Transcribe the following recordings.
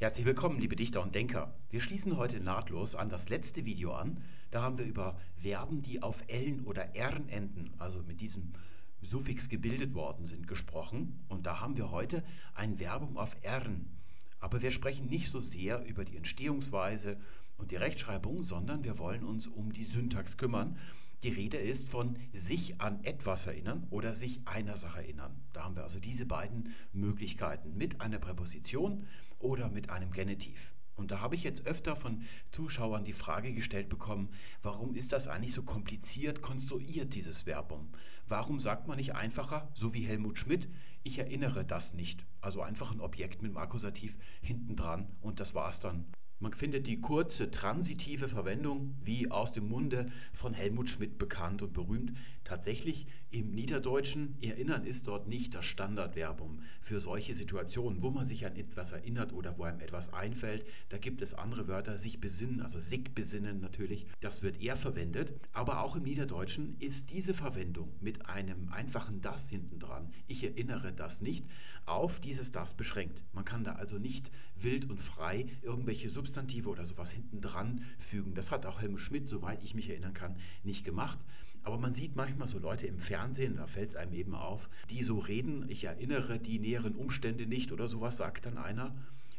Herzlich willkommen, liebe Dichter und Denker. Wir schließen heute nahtlos an das letzte Video an. Da haben wir über Verben, die auf Ellen oder Rn enden, also mit diesem Suffix gebildet worden sind, gesprochen. Und da haben wir heute ein Verbum auf Rn. Aber wir sprechen nicht so sehr über die Entstehungsweise und die Rechtschreibung, sondern wir wollen uns um die Syntax kümmern. Die Rede ist von sich an etwas erinnern oder sich einer Sache erinnern. Da haben wir also diese beiden Möglichkeiten mit einer Präposition oder mit einem Genitiv. Und da habe ich jetzt öfter von Zuschauern die Frage gestellt bekommen, warum ist das eigentlich so kompliziert konstruiert, dieses Verbum? Warum sagt man nicht einfacher, so wie Helmut Schmidt, ich erinnere das nicht? Also einfach ein Objekt mit dem Akkusativ hinten dran und das war's dann. Man findet die kurze transitive Verwendung, wie aus dem Munde von Helmut Schmidt bekannt und berühmt, tatsächlich im Niederdeutschen. Erinnern ist dort nicht das Standardverbum für solche Situationen, wo man sich an etwas erinnert oder wo einem etwas einfällt. Da gibt es andere Wörter, sich besinnen, also sich besinnen natürlich. Das wird eher verwendet. Aber auch im Niederdeutschen ist diese Verwendung mit einem einfachen das hinten dran, ich erinnere das nicht, auf dieses das beschränkt. Man kann da also nicht wild und frei irgendwelche Substantive oder sowas hinten dran fügen. Das hat auch Helmut Schmidt, soweit ich mich erinnern kann, nicht gemacht. Aber man sieht manchmal so Leute im Fernsehen, da fällt es einem eben auf, die so reden, ich erinnere die näheren Umstände nicht oder sowas, sagt dann einer.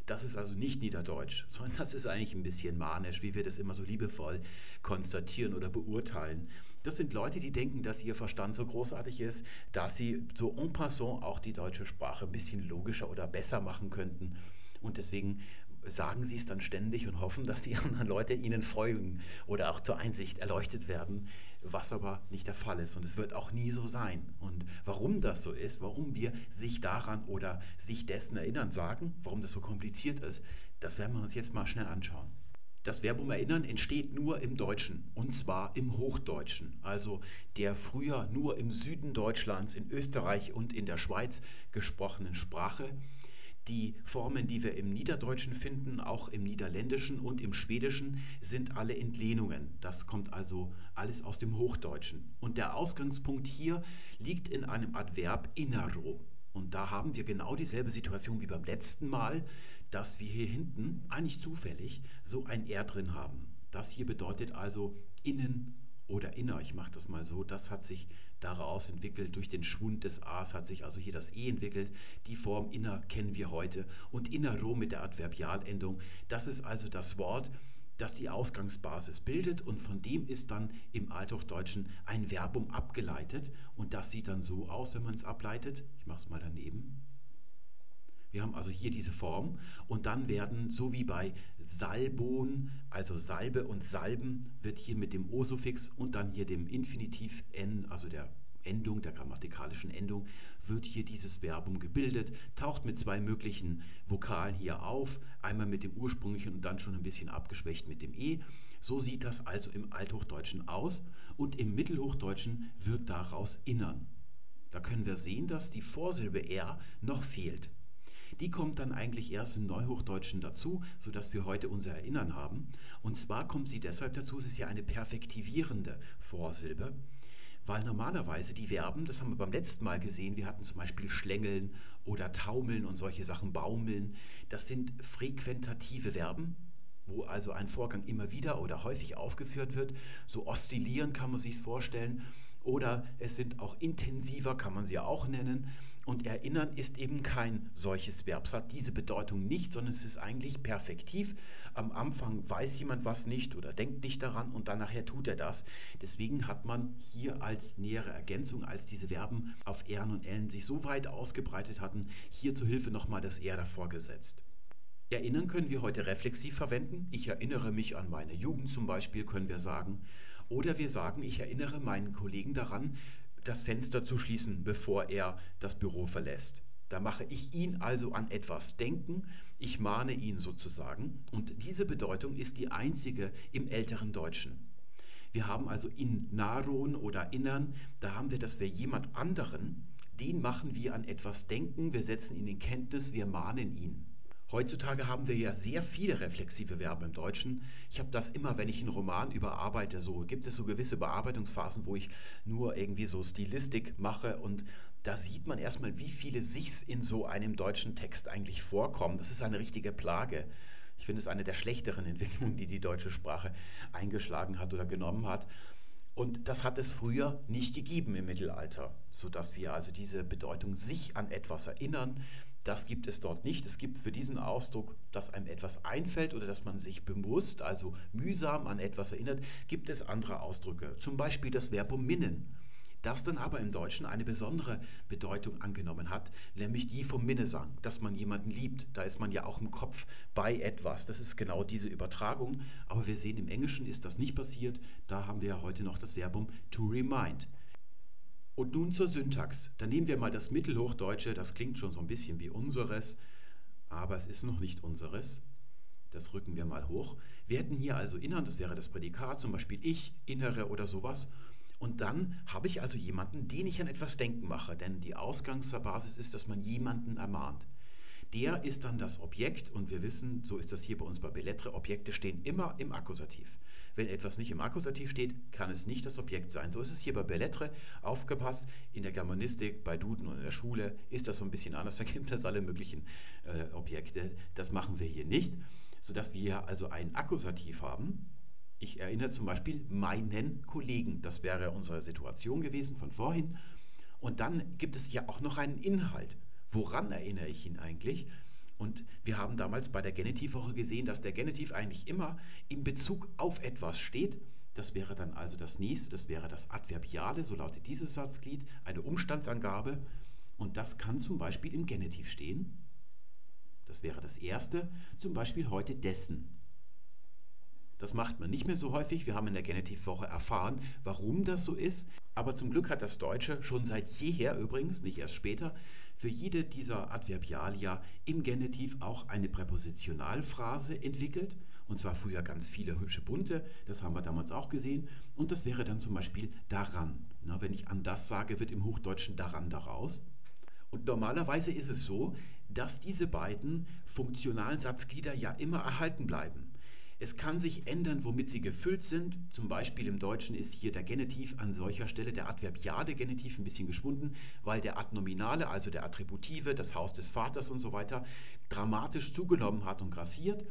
Das ist also nicht Niederdeutsch, sondern das ist eigentlich ein bisschen manisch, wie wir das immer so liebevoll konstatieren oder beurteilen. Das sind Leute, die denken, dass ihr Verstand so großartig ist, dass sie so en passant auch die deutsche Sprache ein bisschen logischer oder besser machen könnten. Und deswegen sagen sie es dann ständig und hoffen, dass die anderen Leute ihnen folgen oder auch zur Einsicht erleuchtet werden, was aber nicht der Fall ist. Und es wird auch nie so sein. Und warum das so ist, warum wir sich daran oder sich dessen erinnern sagen, warum das so kompliziert ist, das werden wir uns jetzt mal schnell anschauen. Das Verbum erinnern entsteht nur im Deutschen und zwar im Hochdeutschen, also der früher nur im Süden Deutschlands, in Österreich und in der Schweiz gesprochenen Sprache die Formen, die wir im Niederdeutschen finden, auch im Niederländischen und im Schwedischen, sind alle Entlehnungen. Das kommt also alles aus dem Hochdeutschen. Und der Ausgangspunkt hier liegt in einem Adverb innero. Und da haben wir genau dieselbe Situation wie beim letzten Mal, dass wir hier hinten eigentlich zufällig so ein R drin haben. Das hier bedeutet also innen oder inner. Ich mache das mal so. Das hat sich daraus entwickelt. Durch den Schwund des A's hat sich also hier das E entwickelt. Die Form inner kennen wir heute. Und innero mit der Adverbialendung, das ist also das Wort, das die Ausgangsbasis bildet und von dem ist dann im Althochdeutschen ein Verbum abgeleitet und das sieht dann so aus, wenn man es ableitet. Ich mache es mal daneben. Wir haben also hier diese Form und dann werden, so wie bei Salbon, also Salbe und Salben, wird hier mit dem O-Suffix und dann hier dem Infinitiv n, also der Endung, der grammatikalischen Endung, wird hier dieses Verbum gebildet, taucht mit zwei möglichen Vokalen hier auf, einmal mit dem ursprünglichen und dann schon ein bisschen abgeschwächt mit dem E. So sieht das also im Althochdeutschen aus und im Mittelhochdeutschen wird daraus innern. Da können wir sehen, dass die Vorsilbe R noch fehlt. Die kommt dann eigentlich erst im Neuhochdeutschen dazu, sodass wir heute unser Erinnern haben. Und zwar kommt sie deshalb dazu, es ist ja eine perfektivierende Vorsilbe, weil normalerweise die Verben, das haben wir beim letzten Mal gesehen, wir hatten zum Beispiel Schlängeln oder Taumeln und solche Sachen, Baumeln, das sind frequentative Verben, wo also ein Vorgang immer wieder oder häufig aufgeführt wird. So oszillieren kann man sich vorstellen. Oder es sind auch intensiver, kann man sie ja auch nennen. Und erinnern ist eben kein solches Verb. Es hat diese Bedeutung nicht, sondern es ist eigentlich perfektiv. Am Anfang weiß jemand was nicht oder denkt nicht daran und dann nachher tut er das. Deswegen hat man hier als nähere Ergänzung, als diese Verben auf Ehren und Ellen sich so weit ausgebreitet hatten, hier zur Hilfe nochmal das Er davor gesetzt. Erinnern können wir heute reflexiv verwenden. Ich erinnere mich an meine Jugend zum Beispiel, können wir sagen. Oder wir sagen, ich erinnere meinen Kollegen daran, das Fenster zu schließen, bevor er das Büro verlässt. Da mache ich ihn also an etwas denken, ich mahne ihn sozusagen. Und diese Bedeutung ist die einzige im älteren Deutschen. Wir haben also in Naron oder Innern, da haben wir, dass wir jemand anderen, den machen wir an etwas denken, wir setzen ihn in Kenntnis, wir mahnen ihn. Heutzutage haben wir ja sehr viele reflexive Verben im Deutschen. Ich habe das immer, wenn ich einen Roman überarbeite, so gibt es so gewisse Bearbeitungsphasen, wo ich nur irgendwie so Stilistik mache und da sieht man erstmal, wie viele Sichs in so einem deutschen Text eigentlich vorkommen. Das ist eine richtige Plage. Ich finde es eine der schlechteren Entwicklungen, die die deutsche Sprache eingeschlagen hat oder genommen hat. Und das hat es früher nicht gegeben im Mittelalter, sodass wir also diese Bedeutung sich an etwas erinnern, das gibt es dort nicht. Es gibt für diesen Ausdruck, dass einem etwas einfällt oder dass man sich bewusst, also mühsam an etwas erinnert, gibt es andere Ausdrücke. Zum Beispiel das Verbum minnen das dann aber im Deutschen eine besondere Bedeutung angenommen hat, nämlich die vom Minnesang, dass man jemanden liebt. Da ist man ja auch im Kopf bei etwas. Das ist genau diese Übertragung. Aber wir sehen, im Englischen ist das nicht passiert. Da haben wir ja heute noch das Verbum to remind. Und nun zur Syntax. Da nehmen wir mal das Mittelhochdeutsche, das klingt schon so ein bisschen wie unseres, aber es ist noch nicht unseres. Das rücken wir mal hoch. Wir hätten hier also innern, das wäre das Prädikat, zum Beispiel ich, innere oder sowas. Und dann habe ich also jemanden, den ich an etwas denken mache, denn die Ausgangsbasis ist, dass man jemanden ermahnt. Der ist dann das Objekt und wir wissen, so ist das hier bei uns bei Bellettre, Objekte stehen immer im Akkusativ. Wenn etwas nicht im Akkusativ steht, kann es nicht das Objekt sein. So ist es hier bei Bellettre aufgepasst. In der Germanistik, bei Duden und in der Schule ist das so ein bisschen anders. Da gibt es alle möglichen äh, Objekte. Das machen wir hier nicht, sodass wir also ein Akkusativ haben ich erinnere zum Beispiel meinen Kollegen. Das wäre unsere Situation gewesen von vorhin. Und dann gibt es ja auch noch einen Inhalt. Woran erinnere ich ihn eigentlich? Und wir haben damals bei der Genitivwoche gesehen, dass der Genitiv eigentlich immer in Bezug auf etwas steht. Das wäre dann also das nächste, das wäre das Adverbiale, so lautet dieses Satzglied, eine Umstandsangabe. Und das kann zum Beispiel im Genitiv stehen. Das wäre das erste, zum Beispiel heute dessen. Das macht man nicht mehr so häufig. Wir haben in der Genitivwoche erfahren, warum das so ist. Aber zum Glück hat das Deutsche schon seit jeher übrigens, nicht erst später, für jede dieser Adverbialia im Genitiv auch eine Präpositionalphrase entwickelt. Und zwar früher ganz viele hübsche bunte, das haben wir damals auch gesehen. Und das wäre dann zum Beispiel daran. Na, wenn ich an das sage, wird im Hochdeutschen daran daraus. Und normalerweise ist es so, dass diese beiden funktionalen Satzglieder ja immer erhalten bleiben. Es kann sich ändern, womit sie gefüllt sind. Zum Beispiel im Deutschen ist hier der Genitiv an solcher Stelle, der adverbiale Genitiv, ein bisschen geschwunden, weil der Adnominale, also der Attributive, das Haus des Vaters und so weiter, dramatisch zugenommen hat und grassiert.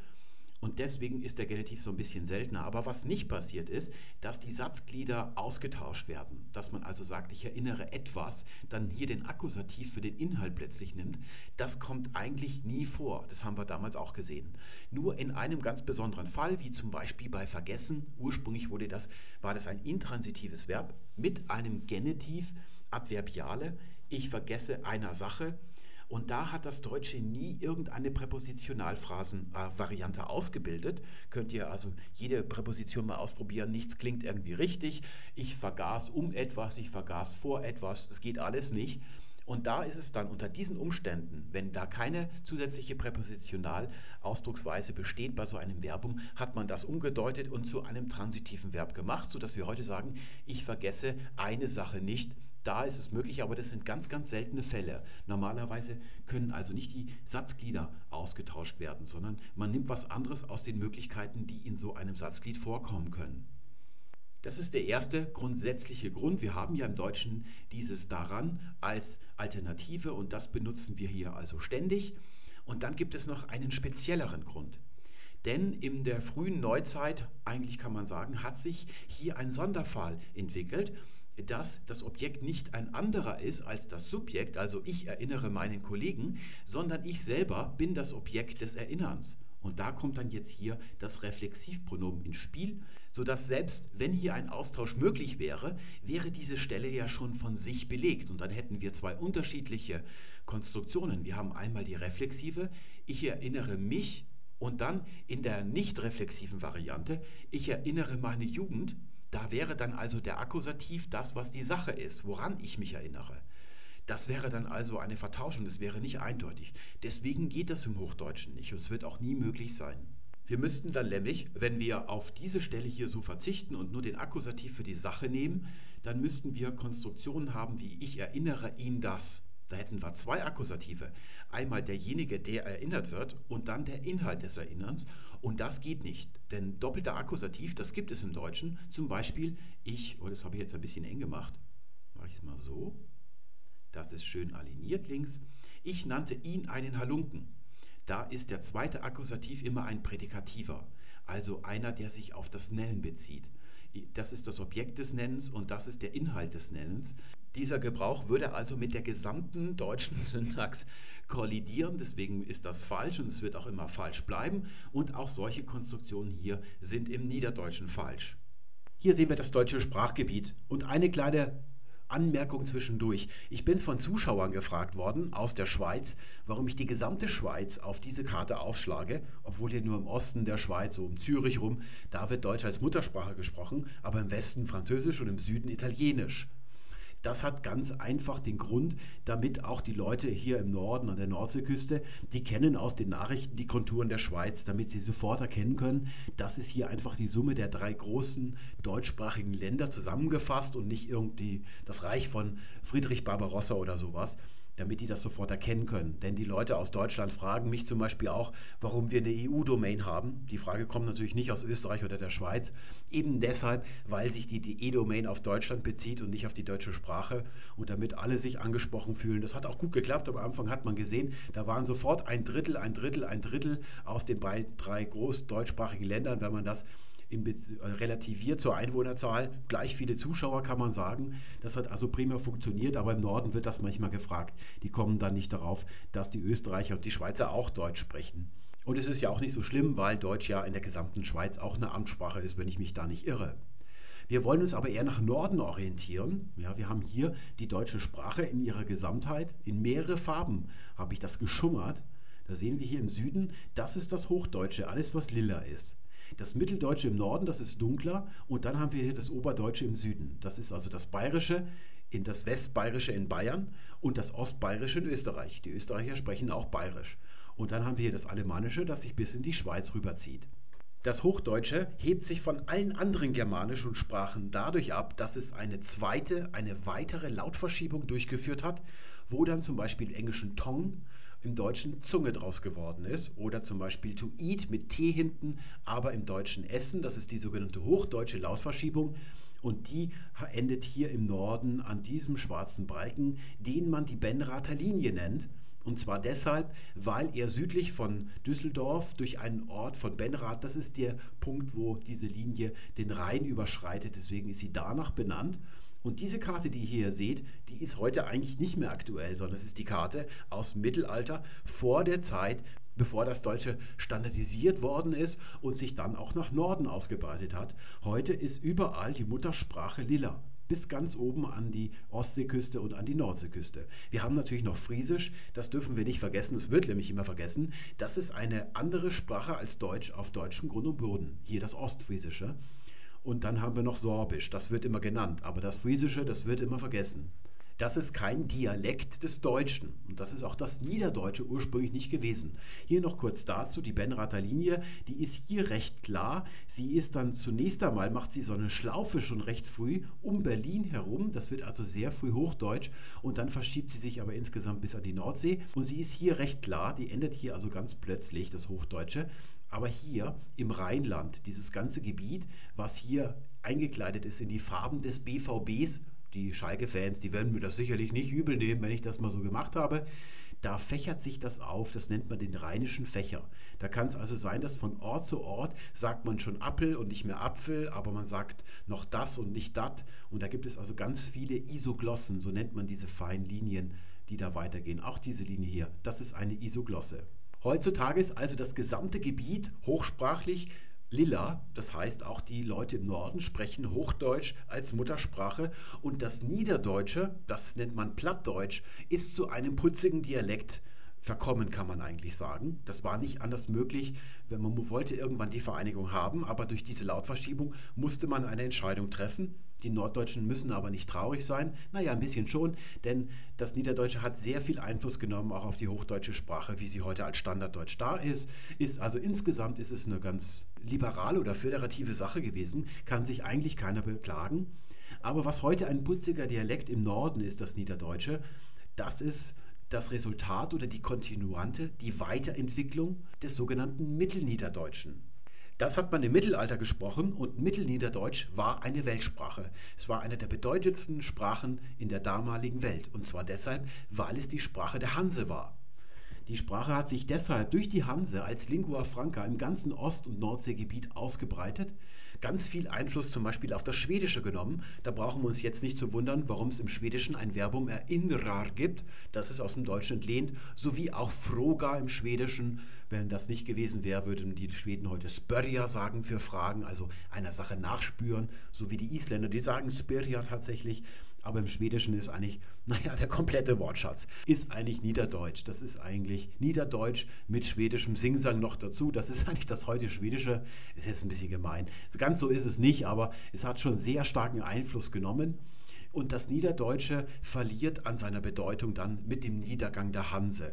Und deswegen ist der Genitiv so ein bisschen seltener. Aber was nicht passiert ist, dass die Satzglieder ausgetauscht werden. Dass man also sagt, ich erinnere etwas, dann hier den Akkusativ für den Inhalt plötzlich nimmt. Das kommt eigentlich nie vor. Das haben wir damals auch gesehen. Nur in einem ganz besonderen Fall, wie zum Beispiel bei Vergessen. Ursprünglich wurde das, war das ein intransitives Verb mit einem Genitiv, Adverbiale. Ich vergesse einer Sache und da hat das Deutsche nie irgendeine Präpositionalphrasenvariante ausgebildet. Könnt ihr also jede Präposition mal ausprobieren. Nichts klingt irgendwie richtig. Ich vergaß um etwas, ich vergaß vor etwas. Das geht alles nicht. Und da ist es dann unter diesen Umständen, wenn da keine zusätzliche Präpositionalausdrucksweise besteht bei so einem Verbum, hat man das umgedeutet und zu einem transitiven Verb gemacht, sodass wir heute sagen, ich vergesse eine Sache nicht, da ist es möglich, aber das sind ganz, ganz seltene Fälle. Normalerweise können also nicht die Satzglieder ausgetauscht werden, sondern man nimmt was anderes aus den Möglichkeiten, die in so einem Satzglied vorkommen können. Das ist der erste grundsätzliche Grund. Wir haben ja im Deutschen dieses daran als Alternative und das benutzen wir hier also ständig. Und dann gibt es noch einen spezielleren Grund. Denn in der frühen Neuzeit, eigentlich kann man sagen, hat sich hier ein Sonderfall entwickelt dass das Objekt nicht ein anderer ist als das Subjekt, also ich erinnere meinen Kollegen, sondern ich selber bin das Objekt des Erinnerns. Und da kommt dann jetzt hier das Reflexivpronomen ins Spiel, sodass selbst wenn hier ein Austausch möglich wäre, wäre diese Stelle ja schon von sich belegt. Und dann hätten wir zwei unterschiedliche Konstruktionen. Wir haben einmal die reflexive, ich erinnere mich und dann in der nicht reflexiven Variante, ich erinnere meine Jugend da wäre dann also der Akkusativ das, was die Sache ist, woran ich mich erinnere. Das wäre dann also eine Vertauschung, das wäre nicht eindeutig. Deswegen geht das im Hochdeutschen nicht und es wird auch nie möglich sein. Wir müssten dann nämlich, wenn wir auf diese Stelle hier so verzichten und nur den Akkusativ für die Sache nehmen, dann müssten wir Konstruktionen haben wie ich erinnere ihn das. Da hätten wir zwei Akkusative. Einmal derjenige, der erinnert wird und dann der Inhalt des Erinnerns. Und das geht nicht, denn doppelter Akkusativ, das gibt es im Deutschen. Zum Beispiel ich, oh, das habe ich jetzt ein bisschen eng gemacht, mache ich es mal so. Das ist schön aligniert links. Ich nannte ihn einen Halunken. Da ist der zweite Akkusativ immer ein Prädikativer, also einer, der sich auf das Nennen bezieht. Das ist das Objekt des Nennens und das ist der Inhalt des Nennens. Dieser Gebrauch würde also mit der gesamten deutschen Syntax kollidieren, deswegen ist das falsch und es wird auch immer falsch bleiben. Und auch solche Konstruktionen hier sind im Niederdeutschen falsch. Hier sehen wir das deutsche Sprachgebiet und eine kleine Anmerkung zwischendurch. Ich bin von Zuschauern gefragt worden aus der Schweiz, warum ich die gesamte Schweiz auf diese Karte aufschlage, obwohl hier nur im Osten der Schweiz, so um Zürich rum, da wird Deutsch als Muttersprache gesprochen, aber im Westen Französisch und im Süden Italienisch. Das hat ganz einfach den Grund, damit auch die Leute hier im Norden an der Nordseeküste, die kennen aus den Nachrichten die Konturen der Schweiz, damit sie sofort erkennen können, das ist hier einfach die Summe der drei großen deutschsprachigen Länder zusammengefasst und nicht irgendwie das Reich von Friedrich Barbarossa oder sowas damit die das sofort erkennen können. Denn die Leute aus Deutschland fragen mich zum Beispiel auch, warum wir eine EU-Domain haben. Die Frage kommt natürlich nicht aus Österreich oder der Schweiz. Eben deshalb, weil sich die E-Domain auf Deutschland bezieht und nicht auf die deutsche Sprache. Und damit alle sich angesprochen fühlen. Das hat auch gut geklappt. Am Anfang hat man gesehen, da waren sofort ein Drittel, ein Drittel, ein Drittel aus den drei groß deutschsprachigen Ländern, wenn man das relativiert zur Einwohnerzahl gleich viele Zuschauer, kann man sagen. Das hat also prima funktioniert, aber im Norden wird das manchmal gefragt. Die kommen dann nicht darauf, dass die Österreicher und die Schweizer auch Deutsch sprechen. Und es ist ja auch nicht so schlimm, weil Deutsch ja in der gesamten Schweiz auch eine Amtssprache ist, wenn ich mich da nicht irre. Wir wollen uns aber eher nach Norden orientieren. Ja, wir haben hier die deutsche Sprache in ihrer Gesamtheit. In mehrere Farben habe ich das geschummert. Da sehen wir hier im Süden, das ist das Hochdeutsche, alles was lila ist. Das Mitteldeutsche im Norden, das ist dunkler. Und dann haben wir hier das Oberdeutsche im Süden. Das ist also das Bayerische, in das Westbayerische in Bayern und das Ostbayerische in Österreich. Die Österreicher sprechen auch Bayerisch. Und dann haben wir hier das Alemannische, das sich bis in die Schweiz rüberzieht. Das Hochdeutsche hebt sich von allen anderen germanischen Sprachen dadurch ab, dass es eine zweite, eine weitere Lautverschiebung durchgeführt hat, wo dann zum Beispiel im Englischen Tong im Deutschen Zunge draus geworden ist. Oder zum Beispiel to eat mit T hinten, aber im Deutschen Essen. Das ist die sogenannte hochdeutsche Lautverschiebung. Und die endet hier im Norden an diesem schwarzen Balken, den man die Benrather Linie nennt. Und zwar deshalb, weil er südlich von Düsseldorf durch einen Ort von Benrath, das ist der Punkt, wo diese Linie den Rhein überschreitet, deswegen ist sie danach benannt. Und diese Karte, die ihr hier seht, die ist heute eigentlich nicht mehr aktuell, sondern es ist die Karte aus dem Mittelalter vor der Zeit, bevor das Deutsche standardisiert worden ist und sich dann auch nach Norden ausgebreitet hat. Heute ist überall die Muttersprache lila bis ganz oben an die Ostseeküste und an die Nordseeküste. Wir haben natürlich noch Friesisch, das dürfen wir nicht vergessen, es wird nämlich immer vergessen. Das ist eine andere Sprache als Deutsch auf deutschem Grund und Boden. Hier das Ostfriesische. Und dann haben wir noch Sorbisch, das wird immer genannt, aber das Friesische, das wird immer vergessen. Das ist kein Dialekt des Deutschen und das ist auch das Niederdeutsche ursprünglich nicht gewesen. Hier noch kurz dazu, die Benrather Linie, die ist hier recht klar. Sie ist dann zunächst einmal, macht sie so eine Schlaufe schon recht früh um Berlin herum, das wird also sehr früh Hochdeutsch und dann verschiebt sie sich aber insgesamt bis an die Nordsee und sie ist hier recht klar, die endet hier also ganz plötzlich, das Hochdeutsche. Aber hier im Rheinland, dieses ganze Gebiet, was hier eingekleidet ist in die Farben des BVBs, die Schalke-Fans, die werden mir das sicherlich nicht übel nehmen, wenn ich das mal so gemacht habe. Da fächert sich das auf, das nennt man den rheinischen Fächer. Da kann es also sein, dass von Ort zu Ort sagt man schon Appel und nicht mehr Apfel, aber man sagt noch das und nicht dat. Und da gibt es also ganz viele Isoglossen, so nennt man diese feinen Linien, die da weitergehen. Auch diese Linie hier, das ist eine Isoglosse. Heutzutage ist also das gesamte Gebiet hochsprachlich lila, das heißt auch die Leute im Norden sprechen Hochdeutsch als Muttersprache und das Niederdeutsche, das nennt man Plattdeutsch, ist zu einem putzigen Dialekt verkommen, kann man eigentlich sagen. Das war nicht anders möglich, wenn man wollte irgendwann die Vereinigung haben, aber durch diese Lautverschiebung musste man eine Entscheidung treffen. Die Norddeutschen müssen aber nicht traurig sein. Naja, ein bisschen schon, denn das Niederdeutsche hat sehr viel Einfluss genommen, auch auf die hochdeutsche Sprache, wie sie heute als Standarddeutsch da ist. ist also insgesamt ist es eine ganz liberale oder föderative Sache gewesen, kann sich eigentlich keiner beklagen. Aber was heute ein putziger Dialekt im Norden ist, das Niederdeutsche, das ist das Resultat oder die Kontinuante, die Weiterentwicklung des sogenannten Mittelniederdeutschen. Das hat man im Mittelalter gesprochen und Mittelniederdeutsch war eine Weltsprache. Es war eine der bedeutendsten Sprachen in der damaligen Welt. Und zwar deshalb, weil es die Sprache der Hanse war. Die Sprache hat sich deshalb durch die Hanse als Lingua Franca im ganzen Ost- und Nordseegebiet ausgebreitet ganz viel Einfluss zum Beispiel auf das Schwedische genommen. Da brauchen wir uns jetzt nicht zu wundern, warum es im Schwedischen ein Verbum erinrar gibt. Das ist aus dem Deutschen entlehnt, sowie auch froga im Schwedischen. Wenn das nicht gewesen wäre, würden die Schweden heute spörja sagen für Fragen, also einer Sache nachspüren, so wie die Isländer, die sagen spörja tatsächlich. Aber im Schwedischen ist eigentlich, naja, der komplette Wortschatz ist eigentlich Niederdeutsch. Das ist eigentlich Niederdeutsch mit schwedischem Singsang noch dazu. Das ist eigentlich das heute Schwedische. Ist jetzt ein bisschen gemein. Ganz so ist es nicht, aber es hat schon sehr starken Einfluss genommen. Und das Niederdeutsche verliert an seiner Bedeutung dann mit dem Niedergang der Hanse.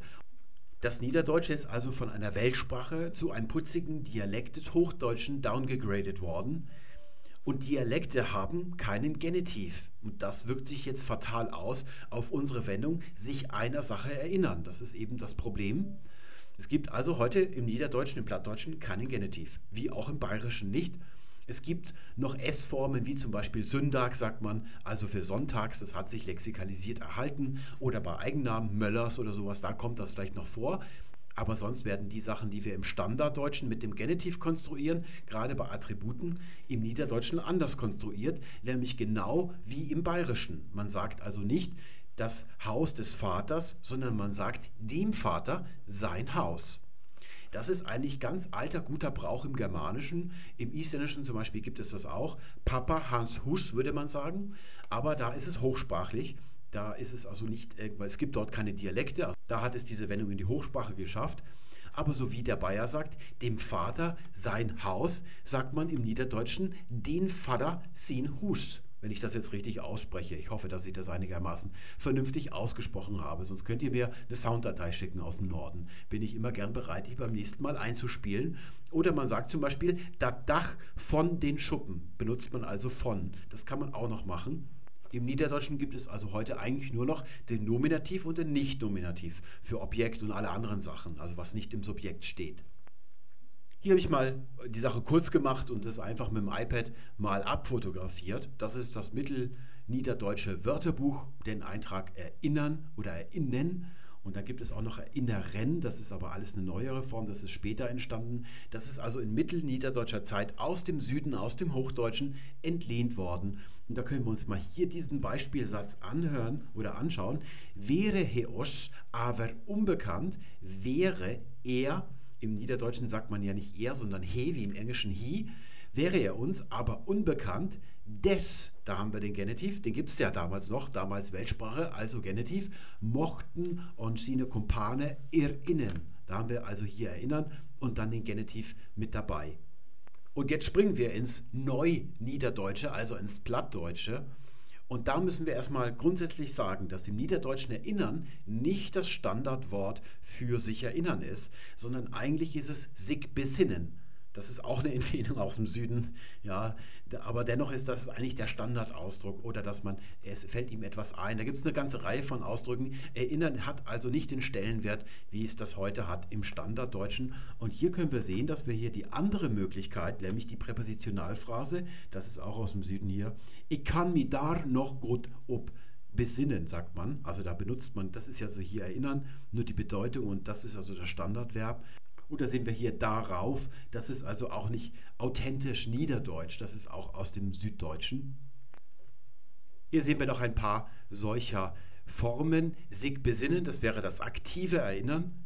Das Niederdeutsche ist also von einer Weltsprache zu einem putzigen Dialekt des Hochdeutschen downgegradet worden. Und Dialekte haben keinen Genitiv. Und das wirkt sich jetzt fatal aus auf unsere Wendung, sich einer Sache erinnern. Das ist eben das Problem. Es gibt also heute im Niederdeutschen, im Plattdeutschen keinen Genitiv, wie auch im Bayerischen nicht. Es gibt noch S-Formen, wie zum Beispiel Sündag, sagt man, also für Sonntags, das hat sich lexikalisiert erhalten. Oder bei Eigennamen, Möllers oder sowas, da kommt das vielleicht noch vor. Aber sonst werden die Sachen, die wir im Standarddeutschen mit dem Genitiv konstruieren, gerade bei Attributen, im Niederdeutschen anders konstruiert, nämlich genau wie im Bayerischen. Man sagt also nicht das Haus des Vaters, sondern man sagt dem Vater sein Haus. Das ist eigentlich ganz alter, guter Brauch im Germanischen. Im Isländischen zum Beispiel gibt es das auch. Papa Hans Hus würde man sagen. Aber da ist es hochsprachlich. Da ist es also nicht, weil es gibt dort keine Dialekte. Da hat es diese Wendung in die Hochsprache geschafft. Aber so wie der Bayer sagt, dem Vater sein Haus, sagt man im Niederdeutschen den Vater sin Hus. Wenn ich das jetzt richtig ausspreche. Ich hoffe, dass ich das einigermaßen vernünftig ausgesprochen habe. Sonst könnt ihr mir eine Sounddatei schicken aus dem Norden. Bin ich immer gern bereit, die beim nächsten Mal einzuspielen. Oder man sagt zum Beispiel, das Dach von den Schuppen. Benutzt man also von. Das kann man auch noch machen. Im Niederdeutschen gibt es also heute eigentlich nur noch den Nominativ und den Nicht-Nominativ für Objekt und alle anderen Sachen, also was nicht im Subjekt steht. Hier habe ich mal die Sache kurz gemacht und das einfach mit dem iPad mal abfotografiert. Das ist das Mittelniederdeutsche Wörterbuch, den Eintrag Erinnern oder Erinnern. Und dann gibt es auch noch Erinnern, das ist aber alles eine neuere Form, das ist später entstanden. Das ist also in mittelniederdeutscher Zeit aus dem Süden, aus dem Hochdeutschen entlehnt worden. Und da können wir uns mal hier diesen Beispielsatz anhören oder anschauen. Wäre Heosch aber unbekannt, wäre er, im Niederdeutschen sagt man ja nicht er, sondern he, wie im Englischen he, wäre er uns aber unbekannt, des, da haben wir den Genitiv, den gibt es ja damals noch, damals Weltsprache, also Genitiv, mochten und sine Kumpane erinnern. Da haben wir also hier erinnern und dann den Genitiv mit dabei. Und jetzt springen wir ins Neu-Niederdeutsche, also ins Plattdeutsche. Und da müssen wir erstmal grundsätzlich sagen, dass im Niederdeutschen Erinnern nicht das Standardwort für sich erinnern ist, sondern eigentlich ist es sich besinnen. Das ist auch eine Entlehnung aus dem Süden, ja, aber dennoch ist das eigentlich der Standardausdruck oder dass man, es fällt ihm etwas ein. Da gibt es eine ganze Reihe von Ausdrücken. Erinnern hat also nicht den Stellenwert, wie es das heute hat im Standarddeutschen. Und hier können wir sehen, dass wir hier die andere Möglichkeit, nämlich die Präpositionalphrase, das ist auch aus dem Süden hier, ich kann mich da noch gut ob besinnen, sagt man. Also da benutzt man, das ist ja so hier erinnern, nur die Bedeutung und das ist also das Standardverb. Oder sehen wir hier darauf? Das ist also auch nicht authentisch niederdeutsch, das ist auch aus dem Süddeutschen. Hier sehen wir noch ein paar solcher Formen. Sig besinnen, das wäre das aktive Erinnern.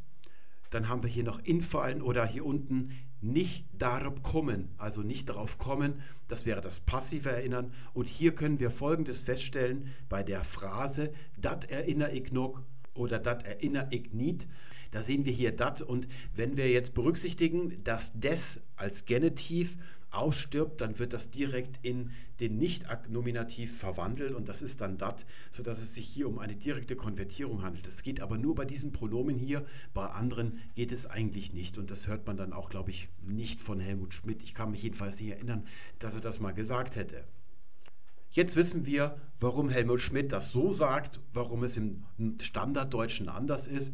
Dann haben wir hier noch infallen oder hier unten nicht darauf kommen, also nicht darauf kommen, das wäre das passive Erinnern. Und hier können wir Folgendes feststellen bei der Phrase, dat erinnere ich noch oder dat erinnere ich nicht. Da sehen wir hier dat und wenn wir jetzt berücksichtigen, dass des als Genitiv ausstirbt, dann wird das direkt in den Nicht-Nominativ verwandelt und das ist dann dat, sodass es sich hier um eine direkte Konvertierung handelt. Das geht aber nur bei diesen Pronomen hier, bei anderen geht es eigentlich nicht und das hört man dann auch, glaube ich, nicht von Helmut Schmidt. Ich kann mich jedenfalls nicht erinnern, dass er das mal gesagt hätte. Jetzt wissen wir, warum Helmut Schmidt das so sagt, warum es im Standarddeutschen anders ist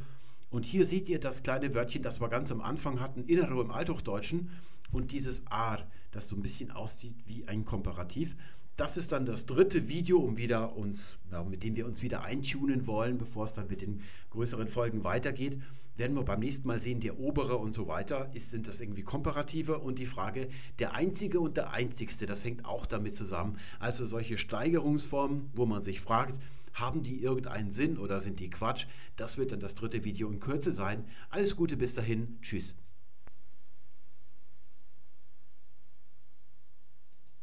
Und hier seht ihr das kleine Wörtchen, das wir ganz am Anfang hatten, innere im Althochdeutschen. Und dieses ar, das so ein bisschen aussieht wie ein Komparativ. Das ist dann das dritte Video, um wieder uns, ja, mit dem wir uns wieder eintunen wollen, bevor es dann mit den größeren Folgen weitergeht. Werden wir beim nächsten Mal sehen, der obere und so weiter, ist, sind das irgendwie Komparative und die Frage, der einzige und der einzigste, das hängt auch damit zusammen. Also solche Steigerungsformen, wo man sich fragt, haben die irgendeinen Sinn oder sind die Quatsch? Das wird dann das dritte Video in Kürze sein. Alles Gute bis dahin. Tschüss.